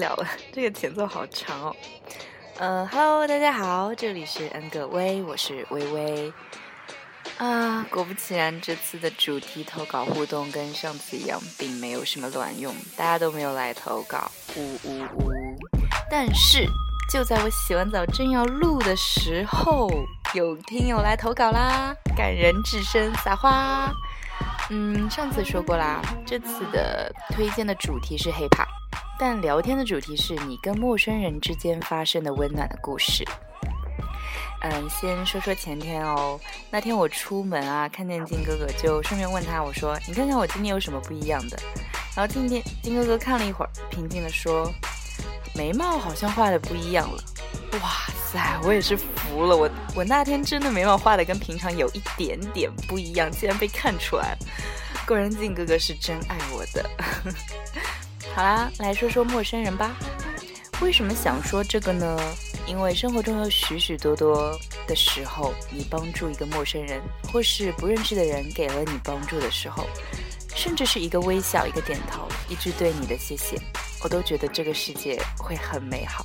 了，这个前奏好长哦。呃，Hello，大家好，这里是恩格威，我是微微。啊，果不其然，这次的主题投稿互动跟上次一样，并没有什么卵用，大家都没有来投稿，呜呜呜。但是就在我洗完澡正要录的时候，有听友来投稿啦，感人至深，撒花。嗯，上次说过啦，这次的推荐的主题是 hiphop，但聊天的主题是你跟陌生人之间发生的温暖的故事。嗯，先说说前天哦。那天我出门啊，看见金哥哥，就顺便问他，我说：“你看看我今天有什么不一样的？”然后今天金哥哥看了一会儿，平静的说：“眉毛好像画的不一样了。”哇塞，我也是服了，我我那天真的眉毛画的跟平常有一点点不一样，竟然被看出来了。果然金哥哥是真爱我的。好啦，来说说陌生人吧。为什么想说这个呢？因为生活中有许许多多的时候，你帮助一个陌生人，或是不认识的人给了你帮助的时候，甚至是一个微笑、一个点头、一句对你的谢谢，我都觉得这个世界会很美好。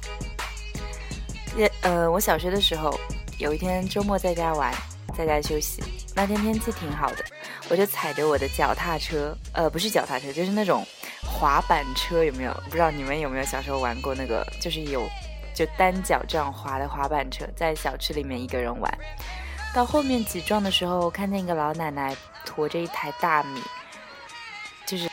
也呃，我小学的时候，有一天周末在家玩，在家休息，那天天气挺好的，我就踩着我的脚踏车，呃，不是脚踏车，就是那种滑板车，有没有？不知道你们有没有小时候玩过那个，就是有。就单脚这样滑的滑板车，在小区里面一个人玩，到后面几撞的时候，看见一个老奶奶驮着一台大米，就是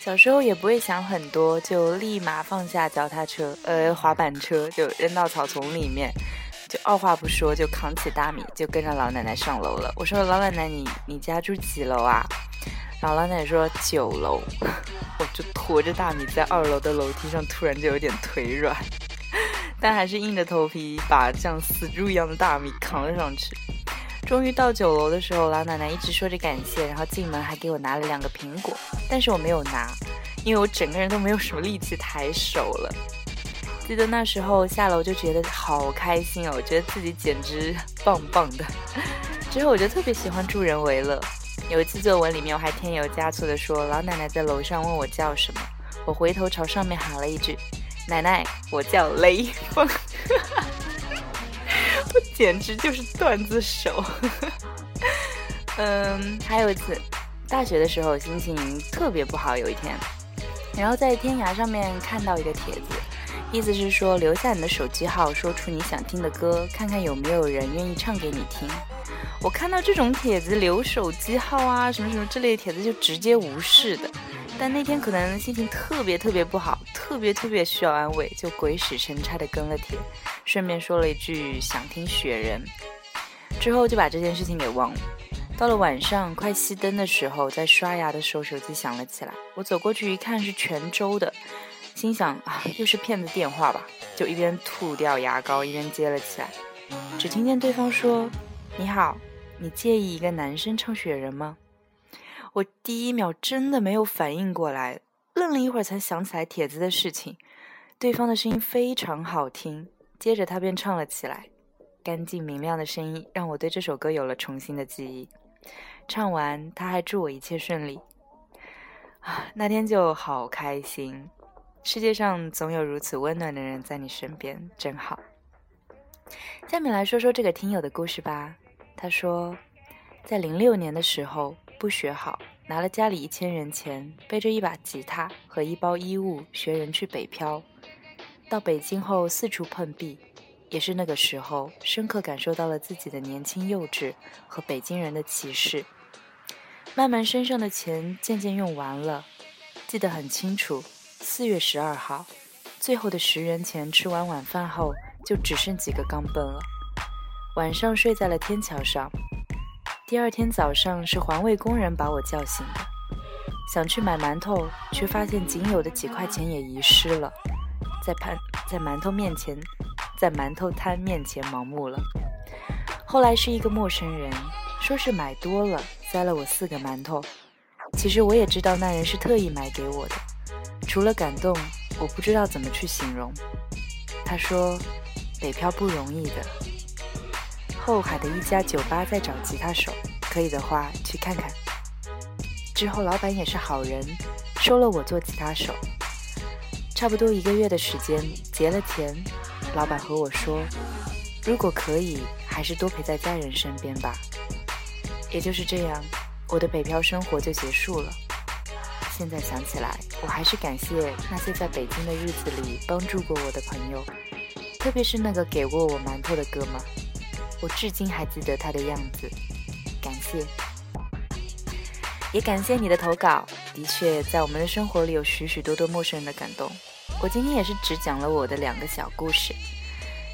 小时候也不会想很多，就立马放下脚踏车，呃，滑板车就扔到草丛里面，就二话不说就扛起大米，就跟着老奶奶上楼了。我说老奶奶，你你家住几楼啊？然后老奶奶说九楼，我就驮着大米在二楼的楼梯上，突然就有点腿软。但还是硬着头皮把像死猪一样的大米扛了上去。终于到九楼的时候，老奶奶一直说着感谢，然后进门还给我拿了两个苹果，但是我没有拿，因为我整个人都没有什么力气抬手了。记得那时候下楼就觉得好开心哦，觉得自己简直棒棒的。之后我就特别喜欢助人为乐。有一次作文里面我还添油加醋的说，老奶奶在楼上问我叫什么，我回头朝上面喊了一句。奶奶，我叫雷锋，我简直就是段子手。嗯，还有一次，大学的时候心情特别不好，有一天，然后在天涯上面看到一个帖子，意思是说留下你的手机号，说出你想听的歌，看看有没有人愿意唱给你听。我看到这种帖子留手机号啊，什么什么之类的帖子，就直接无视的。但那天可能心情特别特别不好，特别特别需要安慰，就鬼使神差的跟了帖，顺便说了一句想听雪人，之后就把这件事情给忘了。到了晚上快熄灯的时候，在刷牙的时候手机响了起来，我走过去一看是泉州的，心想啊又是骗子电话吧，就一边吐掉牙膏一边接了起来，只听见对方说：“你好，你介意一个男生唱雪人吗？”我第一秒真的没有反应过来，愣了一会儿才想起来帖子的事情。对方的声音非常好听，接着他便唱了起来，干净明亮的声音让我对这首歌有了重新的记忆。唱完，他还祝我一切顺利。啊，那天就好开心。世界上总有如此温暖的人在你身边，真好。下面来说说这个听友的故事吧。他说，在零六年的时候。不学好，拿了家里一千元钱，背着一把吉他和一包衣物，学人去北漂。到北京后四处碰壁，也是那个时候，深刻感受到了自己的年轻幼稚和北京人的歧视。慢慢身上的钱渐渐用完了，记得很清楚，四月十二号，最后的十元钱吃完晚饭后，就只剩几个钢镚了。晚上睡在了天桥上。第二天早上是环卫工人把我叫醒的，想去买馒头，却发现仅有的几块钱也遗失了，在盘在馒头面前，在馒头摊面前盲目了。后来是一个陌生人，说是买多了，塞了我四个馒头。其实我也知道那人是特意买给我的，除了感动，我不知道怎么去形容。他说，北漂不容易的。后海的一家酒吧在找吉他手，可以的话去看看。之后老板也是好人，收了我做吉他手。差不多一个月的时间结了钱，老板和我说，如果可以，还是多陪在家人身边吧。也就是这样，我的北漂生活就结束了。现在想起来，我还是感谢那些在北京的日子里帮助过我的朋友，特别是那个给过我馒头的哥们，我至今还记得他的样子。感谢，也感谢你的投稿。的确，在我们的生活里有许许多多陌生人的感动。我今天也是只讲了我的两个小故事。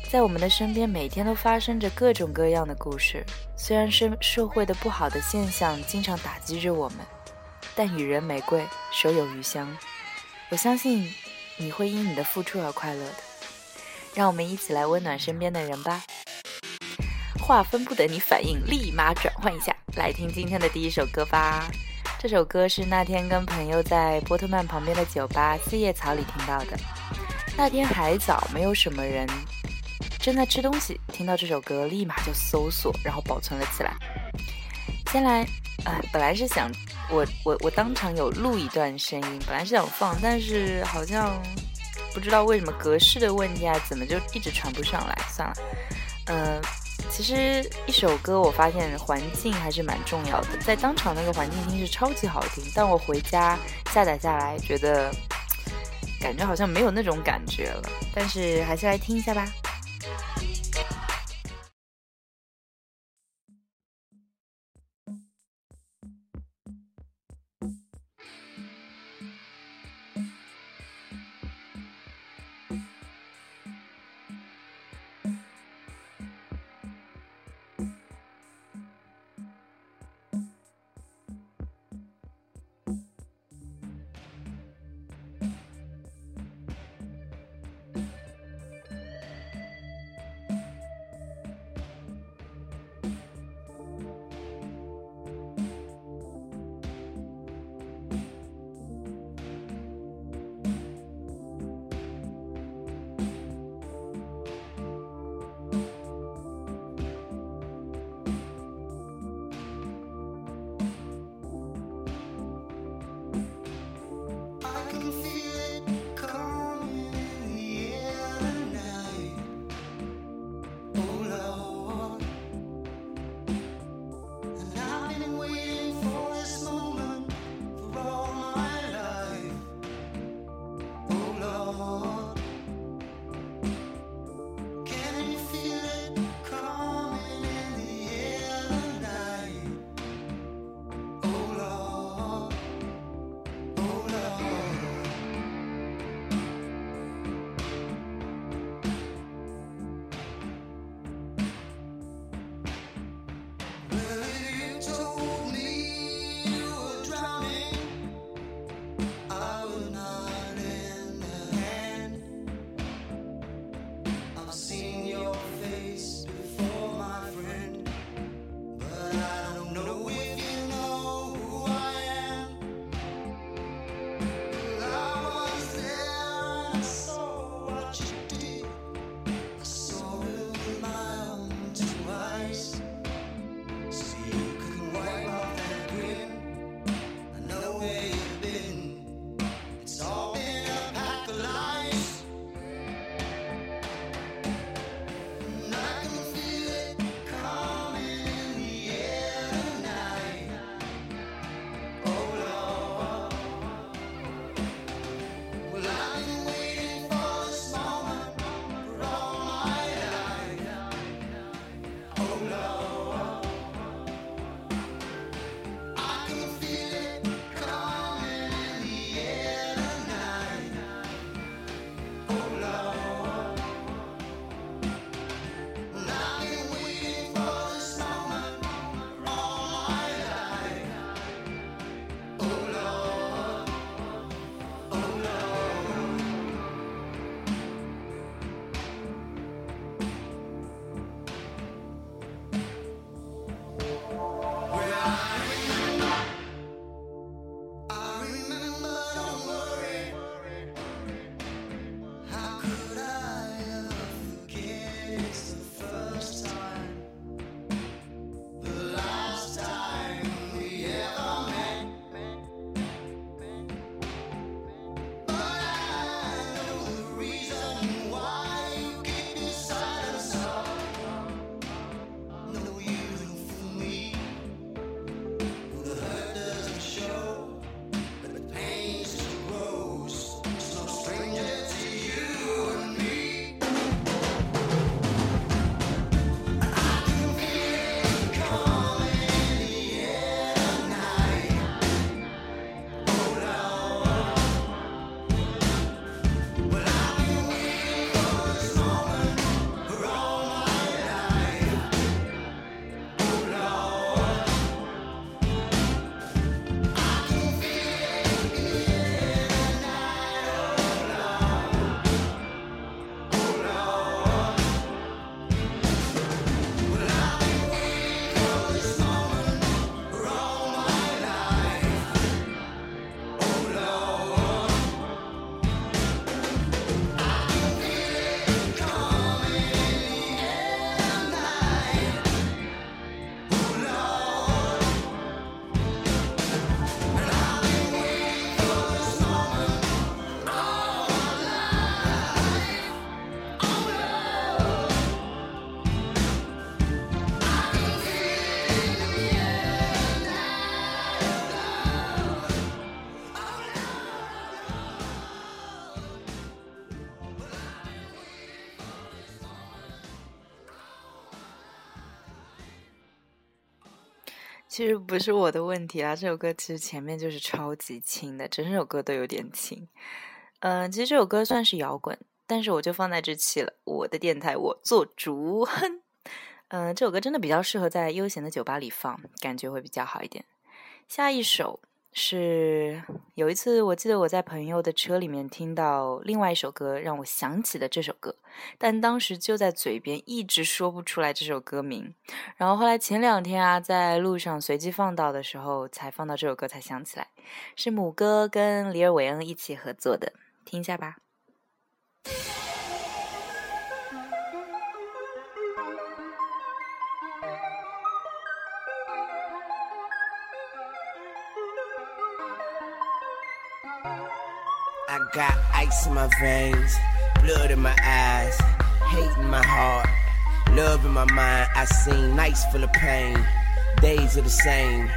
在我们的身边，每天都发生着各种各样的故事。虽然是社会的不好的现象经常打击着我们。但予人玫瑰，手有余香。我相信你会因你的付出而快乐的。让我们一起来温暖身边的人吧。话分不等你反应，立马转换一下，来听今天的第一首歌吧。这首歌是那天跟朋友在波特曼旁边的酒吧四叶草里听到的。那天还早，没有什么人，正在吃东西，听到这首歌，立马就搜索，然后保存了起来。先来，呃，本来是想。我我我当场有录一段声音，本来是想放，但是好像不知道为什么格式的问题啊，怎么就一直传不上来？算了，嗯，其实一首歌我发现环境还是蛮重要的，在当场那个环境听是超级好听，但我回家下载下来，觉得感觉好像没有那种感觉了，但是还是来听一下吧。其实不是我的问题啊，这首歌其实前面就是超级轻的，整首歌都有点轻。嗯，其实这首歌算是摇滚，但是我就放在这期了。我的电台我做主，哼。嗯，这首歌真的比较适合在悠闲的酒吧里放，感觉会比较好一点。下一首。是有一次，我记得我在朋友的车里面听到另外一首歌，让我想起了这首歌，但当时就在嘴边，一直说不出来这首歌名。然后后来前两天啊，在路上随机放到的时候，才放到这首歌，才想起来是母哥跟里尔韦恩一起合作的，听一下吧。Got ice in my veins, blood in my eyes, hate in my heart, love in my mind. I sing nights full of pain, days are the same.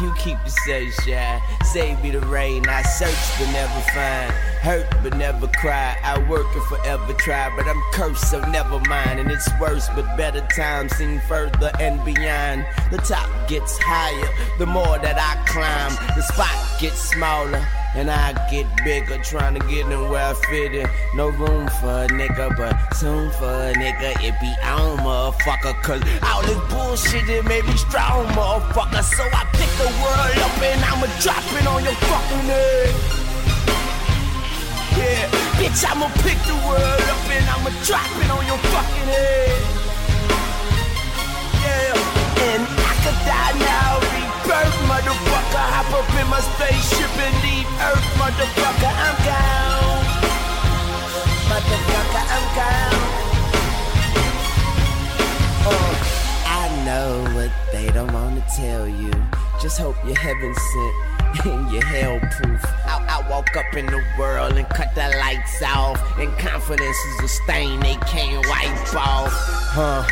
You keep yourself shy, save me the rain. I search but never find, hurt but never cry. I work and forever try, but I'm cursed, so never mind. And it's worse, but better times seem further and beyond. The top gets higher, the more that I climb. The spot gets smaller and I get bigger, trying to get in where I fit in. No room for a nigga, but soon for a nigga, it be on, motherfucker. Cause all this bullshit, it made me strong, motherfucker. So I pick the world up and I'ma drop it on your fucking head. Yeah, bitch, I'ma pick the world up and I'ma drop it on your fucking head. Yeah, and I could die now, birth, motherfucker. Hop up in my spaceship and leave Earth, motherfucker. I'm gone. Motherfucker, I'm gone. Uh, I know what they don't wanna tell you. Just hope you're heaven sent and you're hell proof. I, I woke up in the world and cut the lights off. And confidence is a stain they can't wipe off. Huh.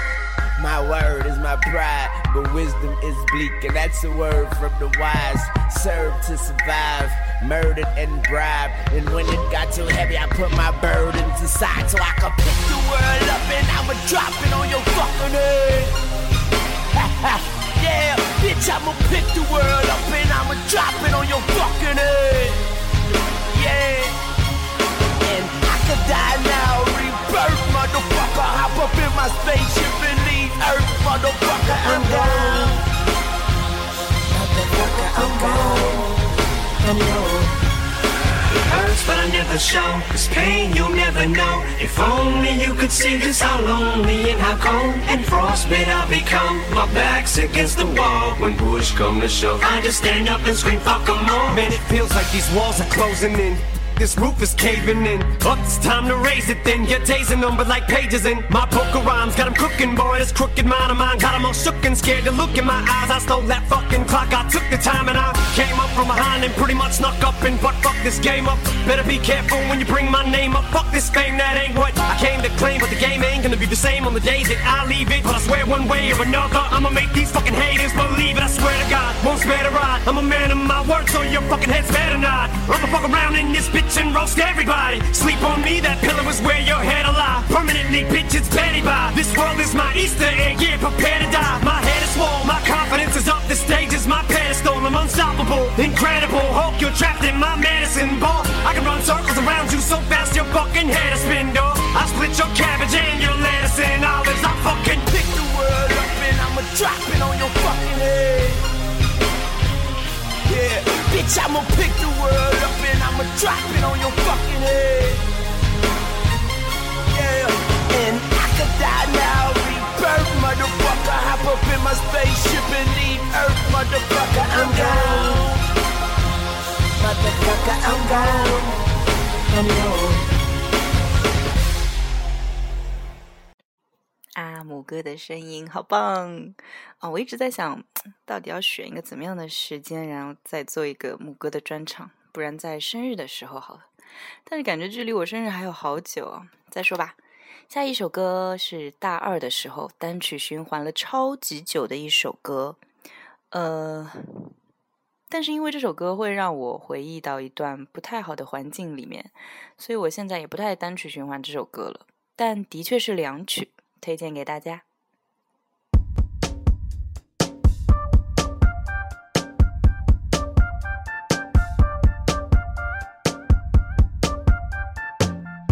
My word is my pride, but wisdom is bleak, and that's a word from the wise. Serve to survive, murdered and bribed. And when it got too heavy, I put my burdens aside so I could pick the world up and I'ma drop it on your fucking head. yeah, bitch, I'ma pick the world up and I'ma drop it on your fucking head. Yeah, could die now, rebirth, motherfucker. Hop up in my spaceship and leave earth, motherfucker, I'm gone. Motherfucker, I'm gone. I'm gone. It hurts, but I never show. This pain you'll never know. If only you could see just how lonely and how cold and frostbit I've become. My back's against the wall when push come to shove. I just stand up and scream, fuck them all. Man, it feels like these walls are closing in. This roof is caving in. Up, it's time to raise it then. You're dazing them, but like pages in. My poker rhymes got them cooking, boy. This crooked mind of mine got them all shook and scared to look in my eyes. I stole that fucking clock. I took the time and I came up from behind and pretty much snuck up and but fuck this game up. Better be careful when you bring my name up. Fuck this fame, that ain't what I came to claim. But the game ain't gonna be the same on the days that I leave it. But I swear one way or another, I'ma make these fucking haters believe it. I swear to God, won't spare the ride. I'm a man of my word, so your fucking head's better not. I'ma fuck around in this bitch and roast everybody. Sleep on me, that pillow is where your head alive. Permanently, bitch, it's Betty by. This world is my Easter egg, yeah, prepare to die. My head my confidence is up. The stage is my pedestal. I'm unstoppable, incredible. Hulk, you're trapped in my medicine ball. I can run circles around you so fast your fucking head is spin, dog. I split your cabbage and your lettuce and olives. I fucking pick the world up and I'ma drop it on your fucking head. Yeah, bitch, I'ma pick the world up and I'ma drop it on your fucking head. Yeah, and I could die now, rebirth, motherfucker. Hop up in my spaceship and leave Earth, motherfucker. I'm gone. Motherfucker, I'm gone. I'm gone. 啊，母哥的声音好棒啊！我一直在想，到底要选一个怎么样的时间，然后再做一个母哥的专场，不然在生日的时候好了。但是感觉距离我生日还有好久啊，再说吧。下一首歌是大二的时候单曲循环了超级久的一首歌，呃，但是因为这首歌会让我回忆到一段不太好的环境里面，所以我现在也不太单曲循环这首歌了，但的确是两曲推荐给大家。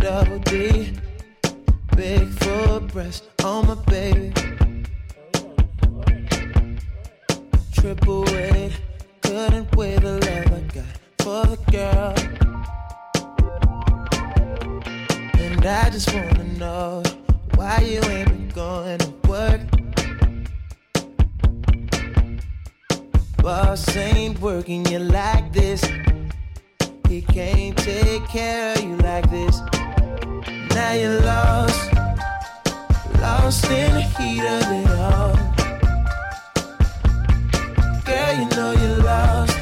double D Big breast on my baby. Triple weight, couldn't wait the love I got for the girl. And I just wanna know why you ain't been going to work. Boss ain't working you like this. He can't take care of you like this. Now you're lost, lost in the heat of it all. Girl, you know you're lost,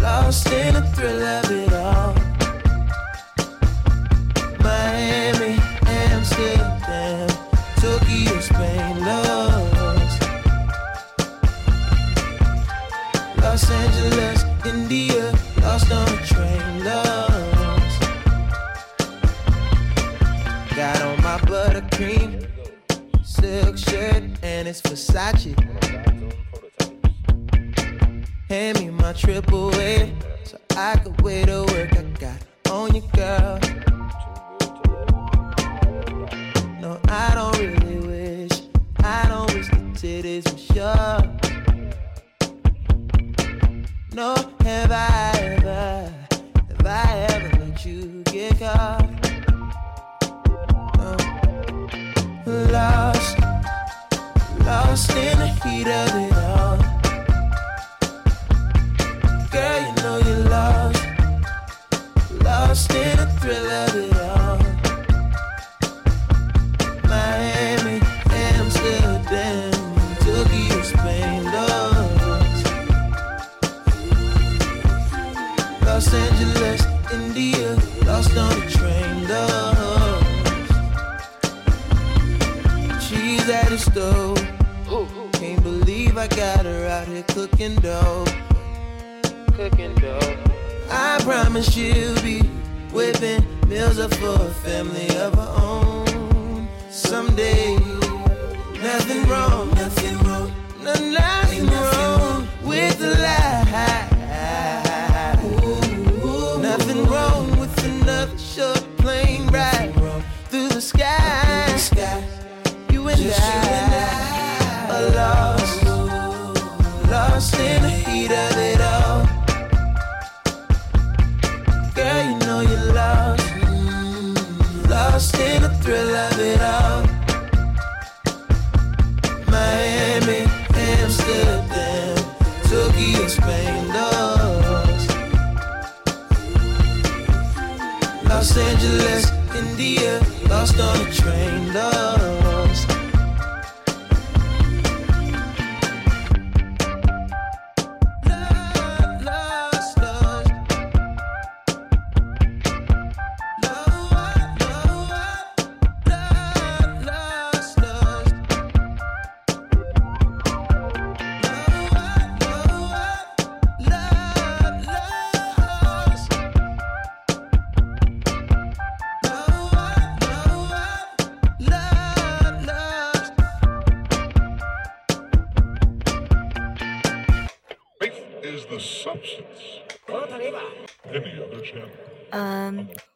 lost in the thrill of it all. And it's Versace. Hand me my triple A so I could wear the work I got on you, girl. No, I don't really wish. I don't wish the titties were sure. No, have I ever, have I ever let you get caught? Cooking dough. Cooking dough. I promise she'll be whipping meals up for a family of her own. Someday, nothing wrong, nothing wrong, no, nothing wrong thrill of it all. Miami, Amsterdam, Tokyo, Spain, lost. Los Angeles, India, lost on a train, lost.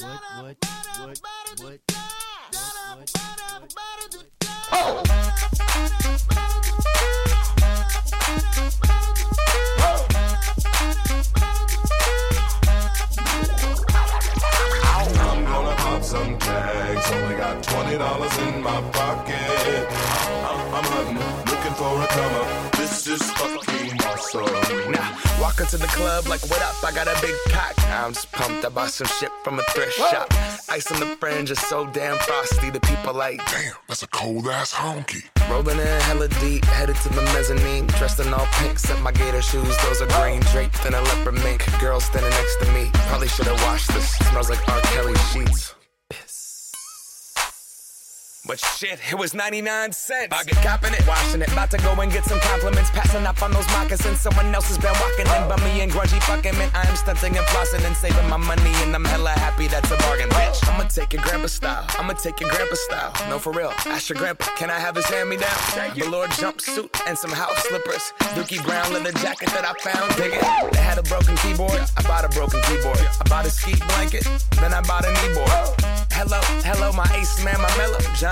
what, what, I'm gonna pop some tags. Only got twenty dollars in my pocket. I'm, I'm hunting, looking for a come up. This is fucking awesome. Now, walk into the club like, what up? I got a big pack. I'm just pumped. I bought some shit from a thrift shop. Ice on the fringe is so damn frosty. The people like, Damn, that's a cold ass honky. rolling in hella deep, headed to the mezzanine. Dressed in all pink, set my gator shoes. Those are green draped in a leopard mink. Girl standing next to me. Probably should have washed this. Smells like R. Kelly sheets. But shit, it was 99 cents. I get copping it, washing it. About to go and get some compliments. Passing up on those moccasins. Someone else has been walking in. But me and grungy fucking man. I am stunting and flossing and saving my money. And I'm hella happy that's a bargain, bitch. I'ma take your grandpa style. I'ma take your grandpa style. No, for real. Ask your grandpa, can I have his hand me down? Velour jumpsuit and some house slippers. Dookie brown leather jacket that I found. Dig it. They had a broken keyboard. I bought a broken keyboard. I bought a ski blanket. Then I bought a kneeboard. Hello, hello, my ace man, my mellow. John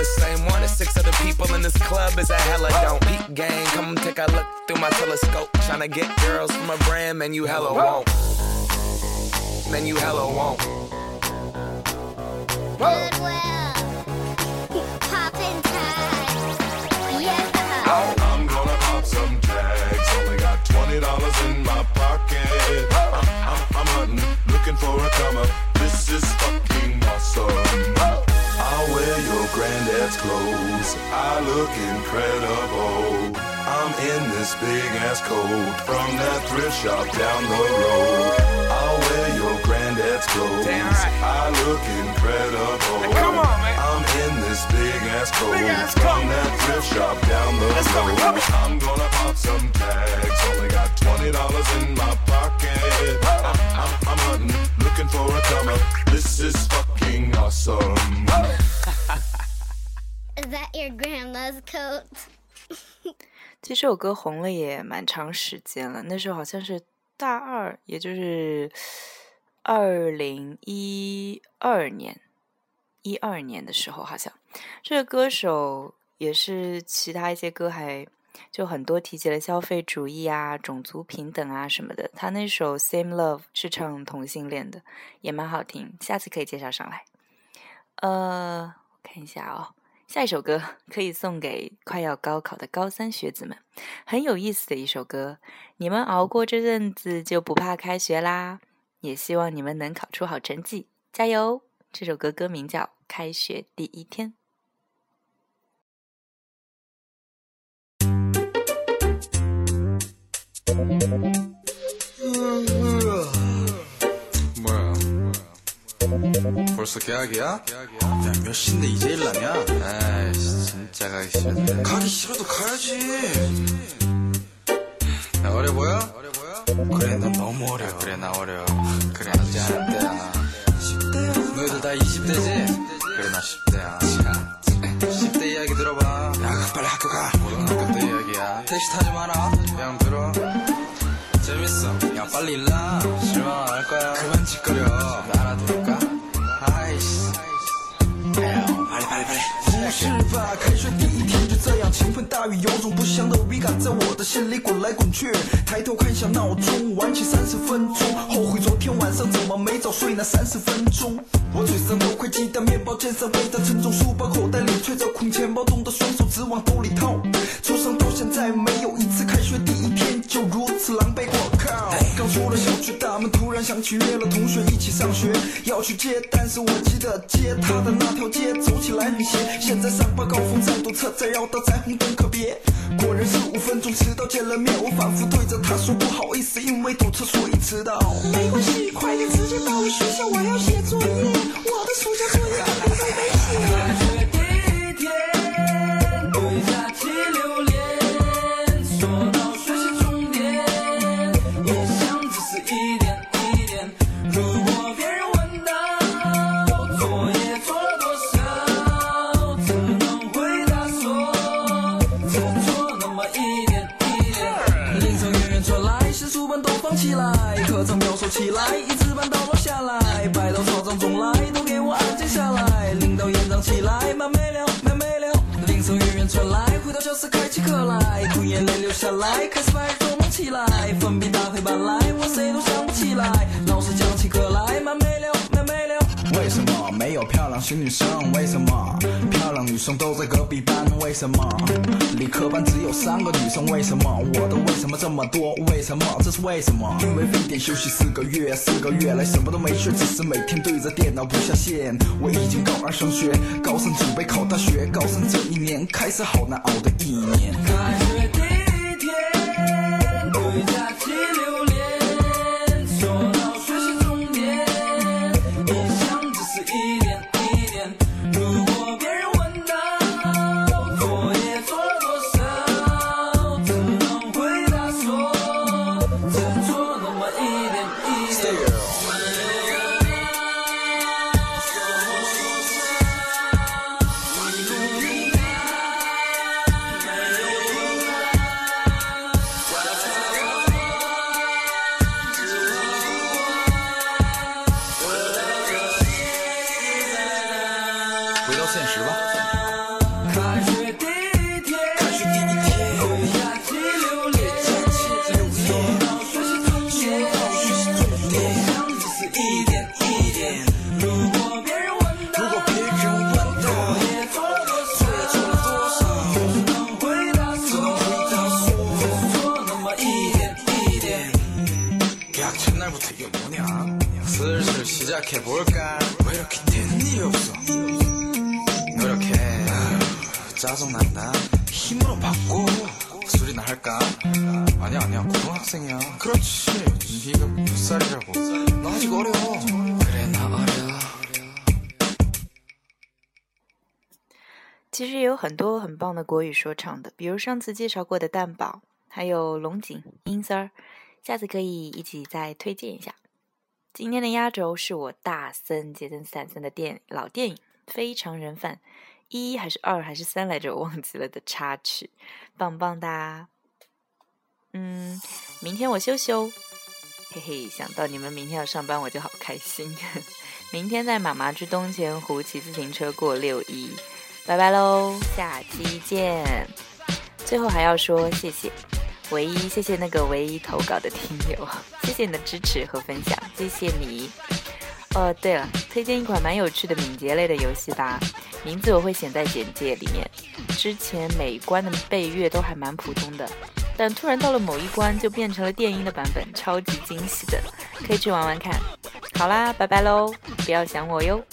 the same one as six other people in this club is a hella don't. Peep gang, come take a look through my telescope. Tryna get girls from a brand, man, you hella won't. Man, you hella won't. Goodwill. Poppin' tags. Yeah. Uh-huh. Oh. I'm gonna pop some tags. Only got twenty dollars in my pocket. I'm, I'm, I'm hunting, looking for a come up. This is fucking awesome. I'll wear your granddad's clothes. I look incredible. I'm in this big ass coat from that thrift shop down the road. I'll wear your granddad's clothes. Right. I look incredible. come on, man. I'm in this big ass coat Big ass from that thrift shop down the Let's go, road. on. I'm gonna pop some tags. Only got twenty dollars in my pocket. I'm, I'm, I'm hunting, looking for a come up. This is fucking awesome. Is that your grandma's coat? 其实这首歌红了也蛮长时间了，那时候好像是大二，也就是二零一二年，一二年的时候，好像这个歌手也是其他一些歌还就很多提及了消费主义啊、种族平等啊什么的。他那首《Same Love》是唱同性恋的，也蛮好听，下次可以介绍上来。呃，我看一下哦。下一首歌可以送给快要高考的高三学子们，很有意思的一首歌。你们熬过这阵子就不怕开学啦，也希望你们能考出好成绩，加油！这首歌歌名叫《开学第一天》。 벌써 계약이야? 야, 몇 시인데 이제 일 나냐? 아이씨, 진짜 가기 싫은데. 가기 싫어도 가야지. 나 어려 보여? 그래, 넌 너무 어려. 그래, 나 어려. 그래, 아직 하는 때야. 10대야. 너희들 다 20대지? 그래, 나 10대야. 자, 10대 이야기 들어봐. 야, 빨리 학교 가. 고등학교 때 이야기야. 택시 타지 마라. 그냥 들어. 재밌어. 야, 빨리 일나. 실망 안 할 거야. 그만 짓거려. 나 알아들을까? 不是吧？开学第一天就这样，倾盆大雨，有种不祥的预感，在我的心里滚来滚去。抬头看向闹钟，晚起三十分钟，后悔昨天晚上怎么没早睡那三十分钟。我嘴上都快鸡蛋面包，肩上背着沉重书包，口袋里揣着空钱包，冻得双手直往兜里掏。出上到现在，没有一次开学第一天。就如此狼狈，我靠！刚出了小区大门，突然想起约了同学一起上学，要去接，但是我记得接他的那条街走起来很斜。现在上班高峰站堵车，再绕到彩虹灯可别。果然十五分钟迟到见了面，我反复对着他说不好意思，因为堵车所以迟到。没关系，快点直接到学校，我要写作业，我的暑假作业还没泪流下来，开始白日做梦起来，粉笔打黑板来，我谁都想不起来。老师讲起课来，慢没溜，慢没溜。为什么没有漂亮新女生？为什么漂亮女生都在隔壁班？为什么理科班只有三个女生？为什么我的为什么这么多？为什么这是为什么？因为非典休息四个月，四个月来什么都没学，只是每天对着电脑不下线。我已经高二升学，高三准备考大学，高三这一年开始好难熬的一年。always acting. 很棒的国语说唱的，比如上次介绍过的蛋堡，还有龙井、英丝儿，下次可以一起再推荐一下。今天的压轴是我大森杰森斯坦森的电老电影《非常人贩》，一还是二还是三来着，我忘记了的插曲，棒棒哒！嗯，明天我休息哦，嘿嘿，想到你们明天要上班，我就好开心。明天在妈妈去东钱湖骑自行车过六一，拜拜喽，下期见。最后还要说谢谢，唯一谢谢那个唯一投稿的听友，谢谢你的支持和分享，谢谢你。哦，对了，推荐一款蛮有趣的敏捷类的游戏吧，名字我会写在简介里面。之前每一关的背乐都还蛮普通的，但突然到了某一关就变成了电音的版本，超级惊喜的，可以去玩玩看。好啦，拜拜喽，不要想我哟。